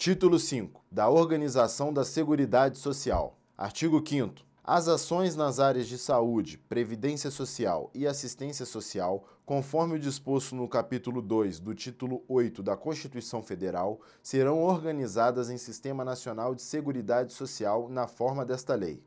Título 5 da Organização da Seguridade Social. Artigo 5 as ações nas áreas de saúde, previdência social e assistência social, conforme o disposto no capítulo 2 do título 8 da Constituição Federal, serão organizadas em Sistema Nacional de Seguridade Social na forma desta lei.